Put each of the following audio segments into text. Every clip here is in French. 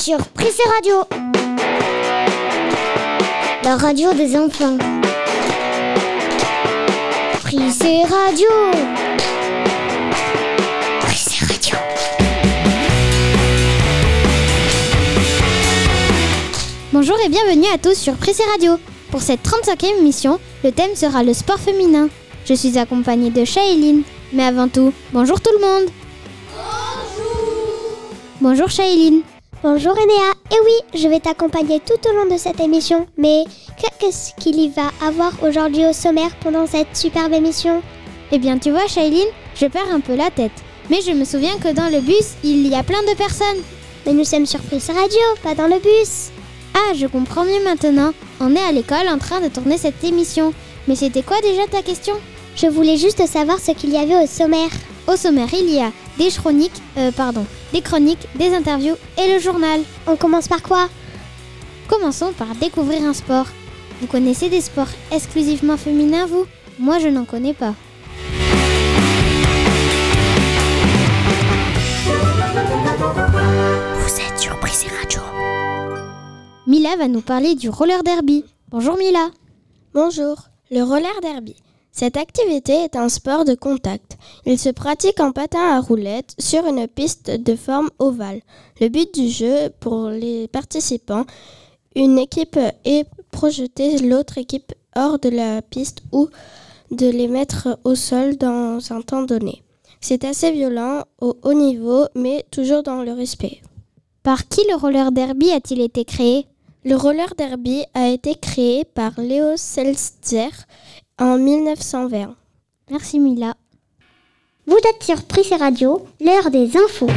sur Prissé Radio. La radio des enfants. Prissé Radio. Prissé Radio. Bonjour et bienvenue à tous sur Prissé Radio. Pour cette 35e émission, le thème sera le sport féminin. Je suis accompagnée de Shailene. Mais avant tout, bonjour tout le monde. Bonjour Shailene. Bonjour Enea. Et oui, je vais t'accompagner tout au long de cette émission. Mais qu'est-ce qu'il y va avoir aujourd'hui au sommaire pendant cette superbe émission? Eh bien tu vois Shailene, je perds un peu la tête. Mais je me souviens que dans le bus, il y a plein de personnes. Mais nous sommes sur Prissé Radio, pas dans le bus. Ah, je comprends mieux maintenant. On est à l'école en train de tourner cette émission. Mais c'était quoi déjà ta question? Je voulais juste savoir ce qu'il y avait au sommaire. Au sommaire, il y a des chroniques, euh, pardon, des chroniques, des interviews et le journal. On commence par quoi? Commençons par découvrir un sport. Vous connaissez des sports exclusivement féminins, vous? Moi, je n'en connais pas. Vous êtes sur Prissé Radio. Mila va nous parler du roller derby. Bonjour Mila. Bonjour, le roller derby. Cette activité est un sport de contact. Il se pratique en patin à roulettes sur une piste de forme ovale. Le but du jeu pour les participants, une équipe est projeter l'autre équipe hors de la piste ou de les mettre au sol dans un temps donné. C'est assez violent au haut niveau, mais toujours dans le respect. Par qui le roller derby a-t-il été créé? Le roller derby a été créé par Léo Seltzer en 1920. Merci Mila. Vous êtes sur Prissé Radio, l'heure des infos.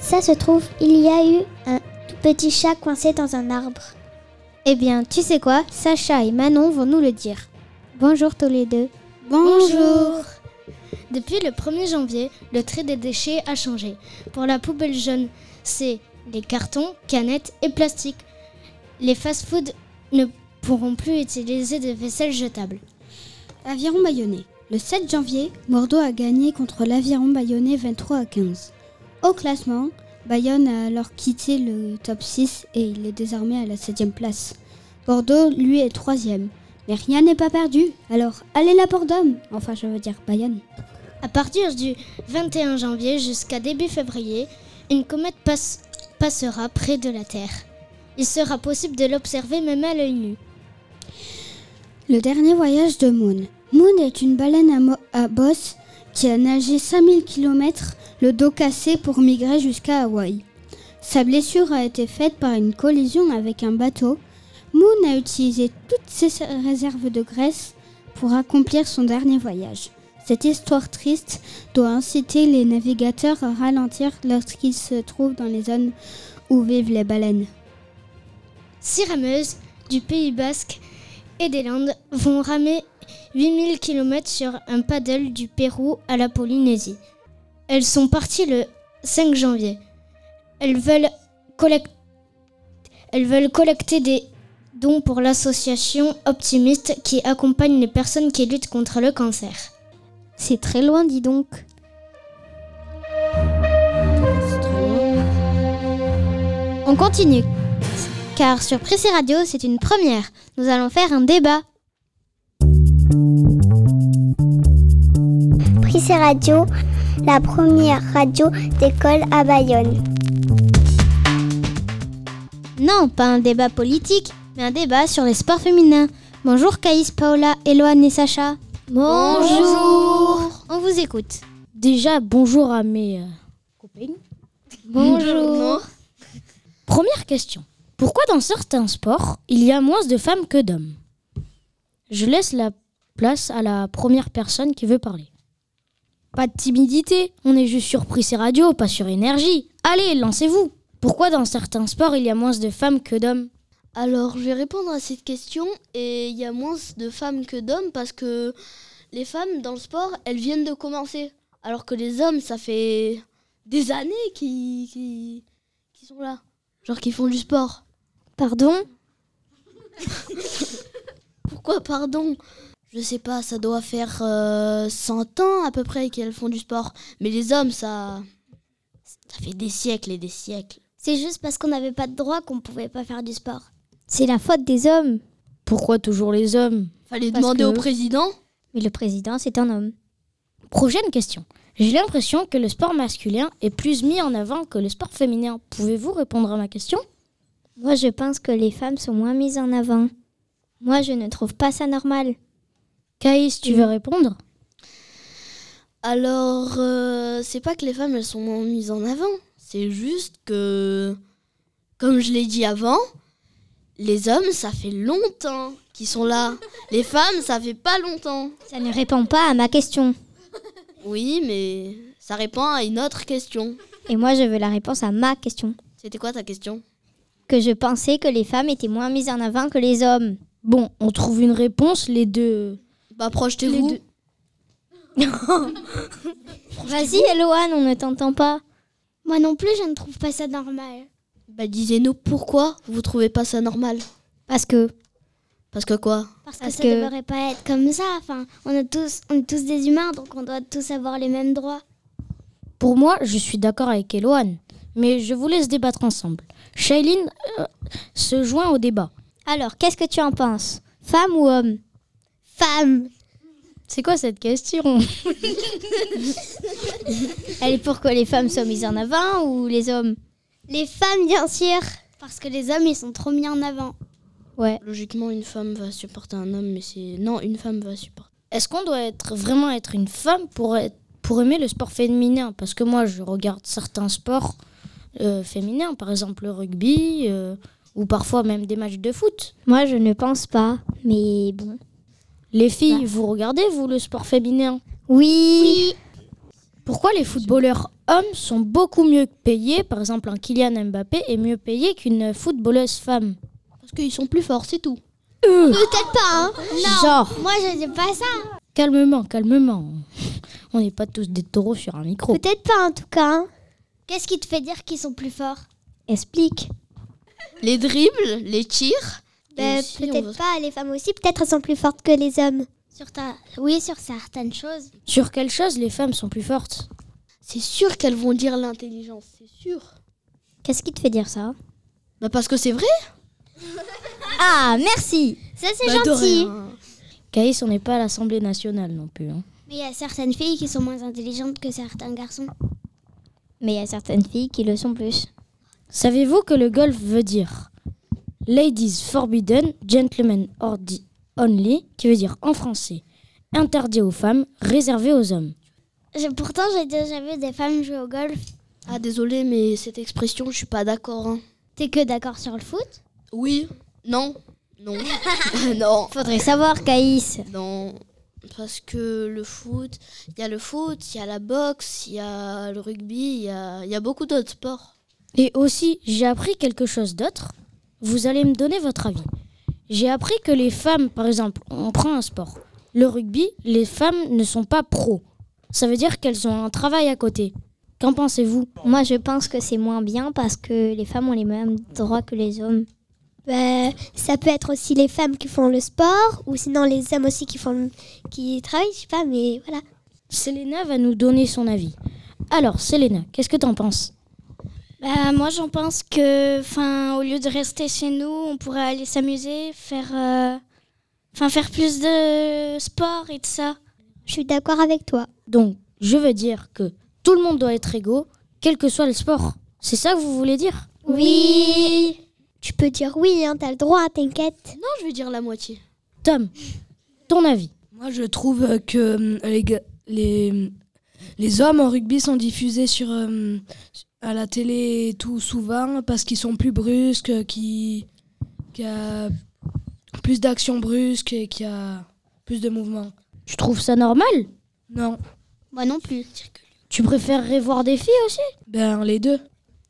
Ça se trouve, il y a eu un tout petit chat coincé dans un arbre. Eh bien, tu sais quoi? Sacha et Manon vont nous le dire. Bonjour tous les deux. Bonjour. Depuis le 1er janvier, le trait des déchets a changé. Pour la poubelle jaune, c'est les cartons, canettes et plastiques. Les fast-foods ne pourront plus utiliser de vaisselle jetable. Aviron Bayonnais. Le 7 janvier, Bordeaux a gagné contre l'Aviron Bayonnais 23 à 15. Au classement, Bayonne a alors quitté le top 6 et il est désormais à la 7 place. Bordeaux, lui, est 3 Mais rien n'est pas perdu, alors allez la Bordeaux Enfin, je veux dire Bayonne. À partir du 21 janvier jusqu'à début février, une comète passe- passera près de la Terre. Il sera possible de l'observer même à l'œil nu. Le dernier voyage de Moon. Moon est une baleine à, bosse qui a nagé 5000 km le dos cassé pour migrer jusqu'à Hawaï. Sa blessure a été faite par une collision avec un bateau. Moon a utilisé toutes ses réserves de graisse pour accomplir son dernier voyage. Cette histoire triste doit inciter les navigateurs à ralentir lorsqu'ils se trouvent dans les zones où vivent les baleines. Six rameuses du Pays Basque et des Landes vont ramer 8000 km sur un paddle du Pérou à la Polynésie. Elles sont parties le 5 janvier. Elles veulent, collect- Elles veulent collecter des dons pour l'association Optimiste qui accompagne les personnes qui luttent contre le cancer. C'est très loin, dis donc. On continue. Car sur Pressé Radio, c'est une première. Nous allons faire un débat. Prissé Radio, la première radio d'école à Bayonne. Non, pas un débat politique, mais un débat sur les sports féminins. Bonjour Caïs, Paola, Eloane et Sacha. Bonjour. On vous écoute. Déjà, bonjour à mes euh, copains. Bonjour. Première question. Pourquoi dans certains sports, il y a moins de femmes que d'hommes? Je laisse la place à la première personne qui veut parler. Pas de timidité, on est juste sur Prissé Radio, pas sur énergie. Allez, lancez-vous. Pourquoi dans certains sports, il y a moins de femmes que d'hommes? Alors, je vais répondre à cette question. Et il y a moins de femmes que d'hommes parce que les femmes dans le sport, elles viennent de commencer. Alors que les hommes, ça fait des années qu'ils qui, sont là. Genre qui font du sport. Pardon Pourquoi, pardon je sais pas, ça doit faire euh, 100 ans à peu près qu'elles font du sport. Mais les hommes, ça. Ça fait des siècles et des siècles. C'est juste parce qu'on n'avait pas de droit qu'on pouvait pas faire du sport. C'est la faute des hommes. Pourquoi toujours les hommes Fallait Parce demander que- au président. Mais le président, c'est un homme. Prochaine question. J'ai l'impression que le sport masculin est plus mis en avant que le sport féminin. Pouvez-vous répondre à ma question? Moi, je pense que les femmes sont moins mises en avant. Moi, je ne trouve pas ça normal. Caïs, tu veux répondre? Alors, euh, c'est pas que les femmes, elles sont moins mises en avant. C'est juste que, comme je l'ai dit avant, les hommes, ça fait longtemps qu'ils sont là. Les femmes, ça fait pas longtemps. Ça ne répond pas à ma question. Oui, mais ça répond à une autre question. Et moi, je veux la réponse à ma question. C'était quoi ta question? Que je pensais que les femmes étaient moins mises en avant que les hommes. Bon, on trouve une réponse, les deux. Bah, projetez-vous. Les Vas-y, Eloane, on ne t'entend pas. Moi non plus, je ne trouve pas ça normal. Bah, disez-nous pourquoi vous trouvez pas ça normal Parce que Parce que quoi? Parce, Parce que ça que- devrait pas être comme ça. Enfin, on est tous, on est tous des humains, donc on doit tous avoir les mêmes droits. Pour moi, je suis d'accord avec Eloane, mais je vous laisse débattre ensemble. Shailene euh, se joint au débat. Alors, qu'est-ce que tu en penses? Femme ou homme? Femme. C'est quoi cette question? Elle est pour que les femmes soient mises en avant ou les hommes? Les femmes, bien sûr. Parce que les hommes, ils sont trop mis en avant. Ouais. Logiquement, une femme va supporter un homme, mais c'est. Non, une femme va supporter. Est-ce qu'on doit être vraiment être une femme pour, être- pour aimer le sport féminin? Parce que moi, je regarde certains sports euh, féminins, par exemple le rugby, euh, ou parfois même des matchs de foot. Moi, je ne pense pas. Mais bon. Les filles, vous regardez, vous, le sport féminin? Oui. Pourquoi les footballeurs hommes sont beaucoup mieux payés Par exemple, un Kylian Mbappé est mieux payé qu'une footballeuse femme? Parce qu'ils sont plus forts, c'est tout. Peut-être pas, hein. Genre, Moi, je dis pas ça. calmement, calmement. On n'est pas tous des taureaux sur un micro. Peut-être pas, en tout cas. hein. Qu'est-ce qui te fait dire qu'ils sont plus forts? Explique. Les dribbles, les tirs. Ben, on Peut-être pas, les femmes aussi, peut-être elles sont plus fortes que les hommes. Sur ta... Oui, sur certaines choses. Sur quelle chose les femmes sont plus fortes? C'est sûr qu'elles vont dire l'intelligence, c'est sûr. Qu'est-ce qui te fait dire ça? Bah, parce que c'est vrai. Ah, merci. Ça, c'est Bah, gentil. Caïs, on n'est pas à l'Assemblée nationale non plus. hein. Mais il y a certaines filles qui sont moins intelligentes que certains garçons. Mais il y a certaines filles qui le sont plus. Savez-vous que le golf veut dire Ladies forbidden, gentlemen ordi- only, qui veut dire en français interdit aux femmes, réservé aux hommes. Je- pourtant, j'ai déjà vu des femmes jouer au golf. Ah, désolé, mais cette expression, je suis pas d'accord. hein. T'es que d'accord sur le foot? Oui. Non. Non. non. Faudrait savoir, Caïs. Non. Parce que le foot, il y a le foot, il y a la boxe, il y a le rugby, il y a, il y a beaucoup d'autres sports. Et aussi, j'ai appris quelque chose d'autre. Vous allez me donner votre avis. J'ai appris que les femmes, par exemple, on prend un sport. Le rugby, les femmes ne sont pas pros. Ça veut dire qu'elles ont un travail à côté. Qu'en pensez-vous? Moi, je pense que c'est moins bien parce que les femmes ont les mêmes droits que les hommes. Ben, Ça peut être aussi les femmes qui font le sport, ou sinon les hommes aussi qui, font, qui travaillent, je sais pas, mais voilà. Selena va nous donner son avis. Alors, Selena, qu'est-ce que t'en penses? Bah, moi, j'en pense que, enfin, au lieu de rester chez nous, on pourrait aller s'amuser, faire, euh, enfin, faire plus de sport et tout ça. Je suis d'accord avec toi. Donc, je veux dire que tout le monde doit être égaux, quel que soit le sport. C'est ça que vous voulez dire? Oui Tu peux dire oui, hein, t'as le droit, t'inquiète. Non, je vais dire la moitié. Tom, ton avis Moi, je trouve que euh, les, ga- les, les hommes en rugby sont diffusés sur, euh, à la télé et tout souvent parce qu'ils sont plus brusques, qui qu'il y a plus d'actions brusques et qu'il y a plus de mouvements. Tu trouves ça normal? Non, Moi non plus. Tu préférerais voir des filles aussi? Ben les deux.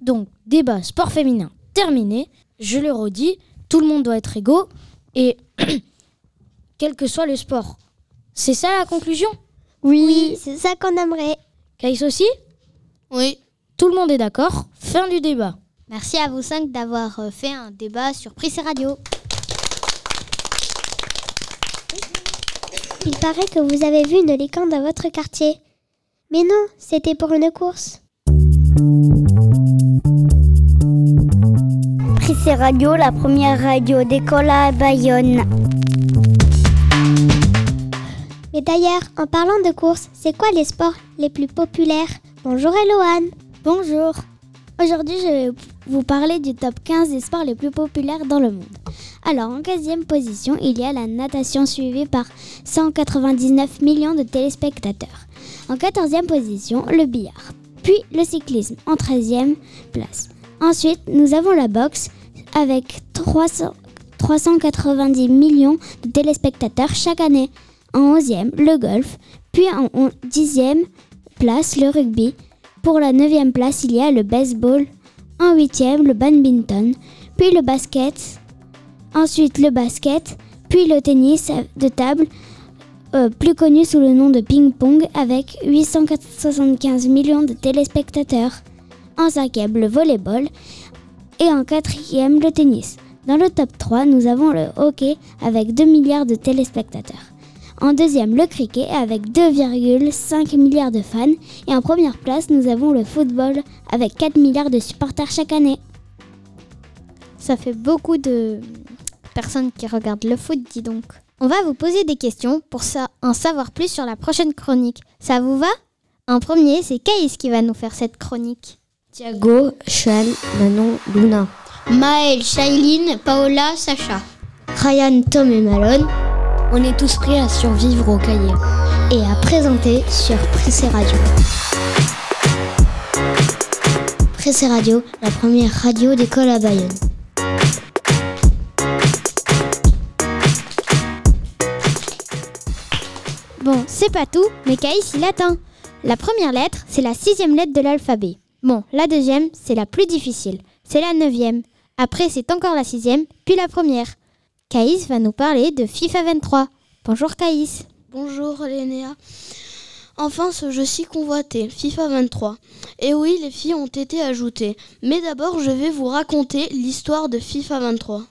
Donc, débat sport féminin terminé. Je le redis, tout le monde doit être égaux et quel que soit le sport. C'est ça la conclusion? Oui, c'est ça qu'on aimerait. Caïs aussi? Oui. Tout le monde est d'accord Fin du débat. Merci à vous cinq d'avoir euh, fait un débat sur Prise et Radio. Il paraît que vous avez vu une licorne dans votre quartier. Mais non, c'était pour une course. Prissé Radio, la première radio d'école à Bayonne. Mais d'ailleurs, en parlant de course, c'est quoi les sports les plus populaires? Bonjour Eloane. Bonjour. Aujourd'hui, je vais vous parler du top 15 des sports les plus populaires dans le monde. Alors, en 15e position, il y a la natation suivie par 199 millions de téléspectateurs. En 14e position, le billard. Puis le cyclisme en 13e place. Ensuite, nous avons la boxe avec 300 390 millions de téléspectateurs chaque année. En 11e, le golf. Puis en 10e place, le rugby. Pour la 9e place, il y a le baseball. En 8e, le badminton. Puis le basket. Ensuite, le basket. Puis le tennis de table, euh, plus connu sous le nom de ping-pong, avec 875 millions de téléspectateurs. En 5e, le volleyball. Et en 4e, le tennis. Dans le top 3, nous avons le hockey avec 2 milliards de téléspectateurs. En deuxième, le cricket avec 2,5 milliards de fans. Et en première place, nous avons le football avec 4 milliards de supporters chaque année. Ça fait beaucoup de personnes qui regardent le foot, dis donc. On va vous poser des questions pour en savoir plus sur la prochaine chronique. Ça vous va? En premier, c'est Caïs qui va nous faire cette chronique. Thiago, Sean, Manon, Luna. Maël, Shailene, Paola, Sacha. Ryan, Tom et Malone. On est tous prêts à survivre au cahier. Et à présenter sur Pressé Radio. Pressé Radio, la première radio d'école à Bayonne. Bon, c'est pas tout, mais Caïs il attend. La première lettre, c'est la sixième lettre de l'alphabet. Bon, la deuxième, c'est la plus difficile. C'est la neuvième. Après, c'est encore la sixième, puis la première. Caïs va nous parler de FIFA 23. Bonjour Caïs. Bonjour Lénéa. Enfin ce jeu si convoité, FIFA 23. Et oui, les filles ont été ajoutées. Mais d'abord, je vais vous raconter l'histoire de FIFA 23.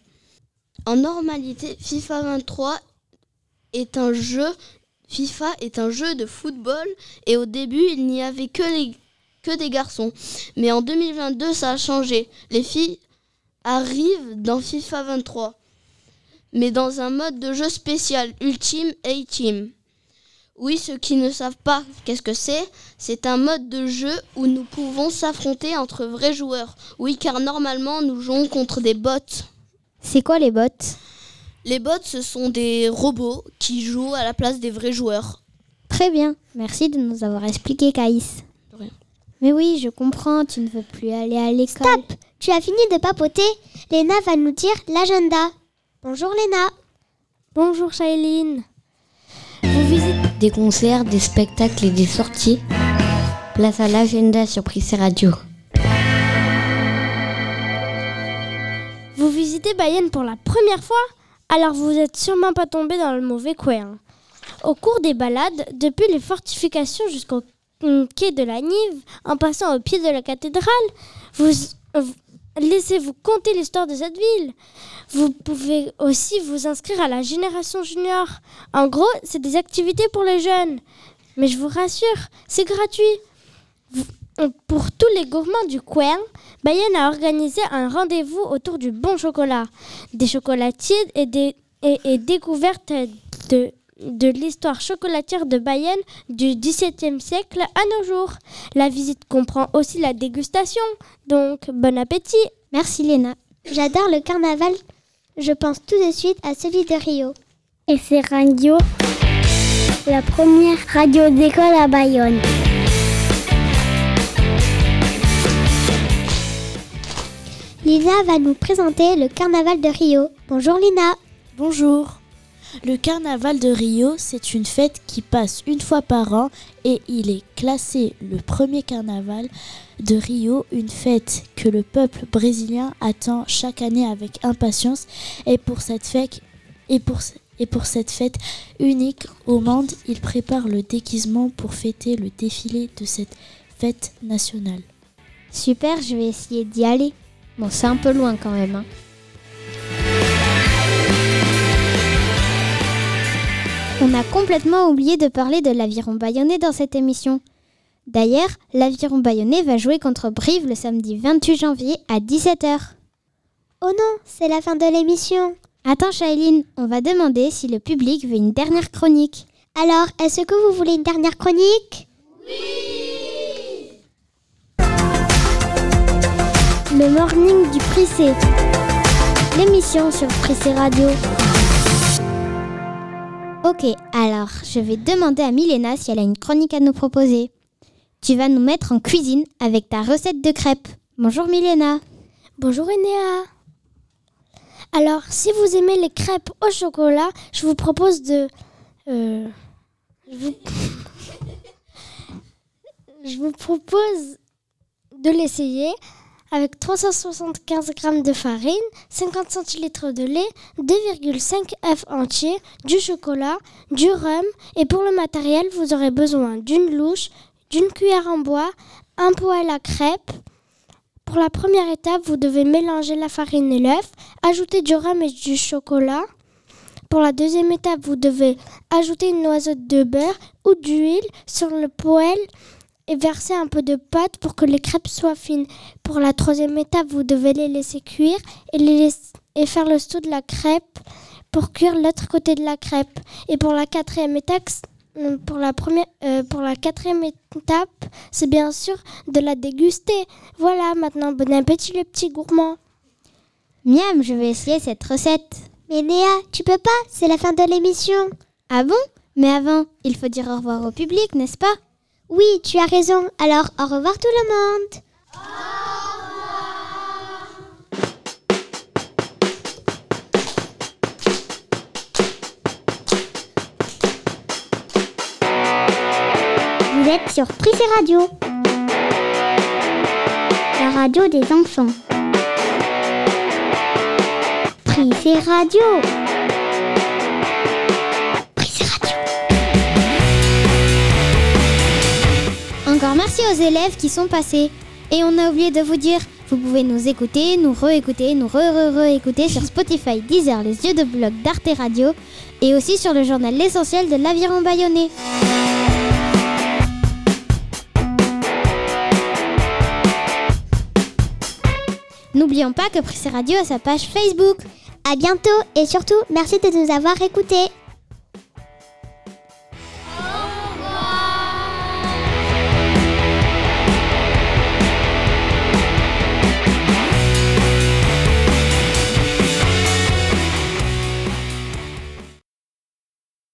En normalité, FIFA 23 est un jeu FIFA est un jeu de football et au début, il n'y avait que les que des garçons. Mais en 2022, ça a changé. Les filles arrivent dans FIFA 23 mais dans un mode de jeu spécial, Ultime A-Team. Oui, ceux qui ne savent pas qu'est-ce que c'est, c'est un mode de jeu où nous pouvons s'affronter entre vrais joueurs. Oui, car normalement, nous jouons contre des bots. C'est quoi les bots? Les bots, ce sont des robots qui jouent à la place des vrais joueurs. Très bien, merci de nous avoir expliqué, Caïs. Mais oui, je comprends, tu ne veux plus aller à l'école. Stop Tu as fini de papoter Léna va nous dire l'agenda. Bonjour Léna. Bonjour Shailene. Vous visitez des concerts, des spectacles et des sorties Place à l'agenda sur Prissé Radio. Vous visitez Bayonne pour la première fois? Alors vous êtes sûrement pas tombé dans le mauvais coin. Au cours des balades, depuis les fortifications jusqu'au quai de la Nive, en passant au pied de la cathédrale, vous, vous laissez-vous compter l'histoire de cette ville. Vous pouvez aussi vous inscrire à la génération junior. En gros, c'est des activités pour les jeunes. Mais je vous rassure, c'est gratuit. Vous- pour tous les gourmands du coin, Bayonne a organisé un rendez-vous autour du bon chocolat, des chocolatiers et des et, et découverte de, de l'histoire chocolatière de Bayonne du XVIIe siècle à nos jours. La visite comprend aussi la dégustation, donc bon appétit. Merci Léna. J'adore le carnaval. Je pense tout de suite à celui de Rio. Et c'est Radio, la première radio d'école à Bayonne. Lina va nous présenter le carnaval de Rio. Bonjour Lina. Bonjour. Le carnaval de Rio, c'est une fête qui passe une fois par an et il est classé le premier carnaval de Rio, une fête que le peuple brésilien attend chaque année avec impatience et pour cette fête unique au monde, il prépare le déguisement pour fêter le défilé de cette fête nationale. Super, je vais essayer d'y aller. Bon, c'est un peu loin quand même. hein. On a complètement oublié de parler de l'aviron bayonnais dans cette émission. D'ailleurs, l'aviron bayonnais va jouer contre Brive le samedi 28 janvier à 17h. Oh non, c'est la fin de l'émission. Attends, Shailene, on va demander si le public veut une dernière chronique. Alors, est-ce que vous voulez une dernière chronique? Le morning du Prissé. L'émission sur Prissé Radio. Ok, alors je vais demander à Milena si elle a une chronique à nous proposer. Tu vas nous mettre en cuisine avec ta recette de crêpes. Bonjour Milena. Bonjour Enéa. Alors, si vous aimez les crêpes au chocolat, je vous propose de... euh, je, vous... je vous propose de l'essayer avec 375 g de farine, 50 centilitres de lait, 2,5 œufs entiers, du chocolat, du rhum et pour le matériel, vous aurez besoin d'une louche, d'une cuillère en bois, un poêle à crêpes. Pour la première étape, vous devez mélanger la farine et l'œuf, ajouter du rhum et du chocolat. Pour la deuxième étape, vous devez ajouter une noisette de beurre ou d'huile sur le poêle et verser un peu de pâte pour que les crêpes soient fines. Pour la troisième étape, vous devez les laisser cuire et faire le saut de la crêpe pour cuire l'autre côté de la crêpe. Et pour la quatrième étape, euh, pour la, première, euh, pour la quatrième étape, c'est bien sûr de la déguster. Voilà, maintenant, bon appétit les petits gourmands. Miam, je vais essayer cette recette. Mais Néa, tu peux pas, c'est la fin de l'émission. Ah bon? Mais avant, il faut dire au revoir au public, n'est-ce pas? Oui, tu as raison. Alors, au revoir tout le monde. Vous êtes sur Prissé Radio. La radio des enfants. Prissé Radio. Merci aux élèves qui sont passés. Et on a oublié de vous dire, vous pouvez nous écouter, nous réécouter, nous re-re-re-écouter sur Spotify, Deezer, les yeux de blog d'Arte Radio et aussi sur le journal L'essentiel de l'Aviron Bayonnais. N'oublions pas que Prissé Radio a sa page Facebook. À bientôt et surtout, merci de nous avoir écoutés.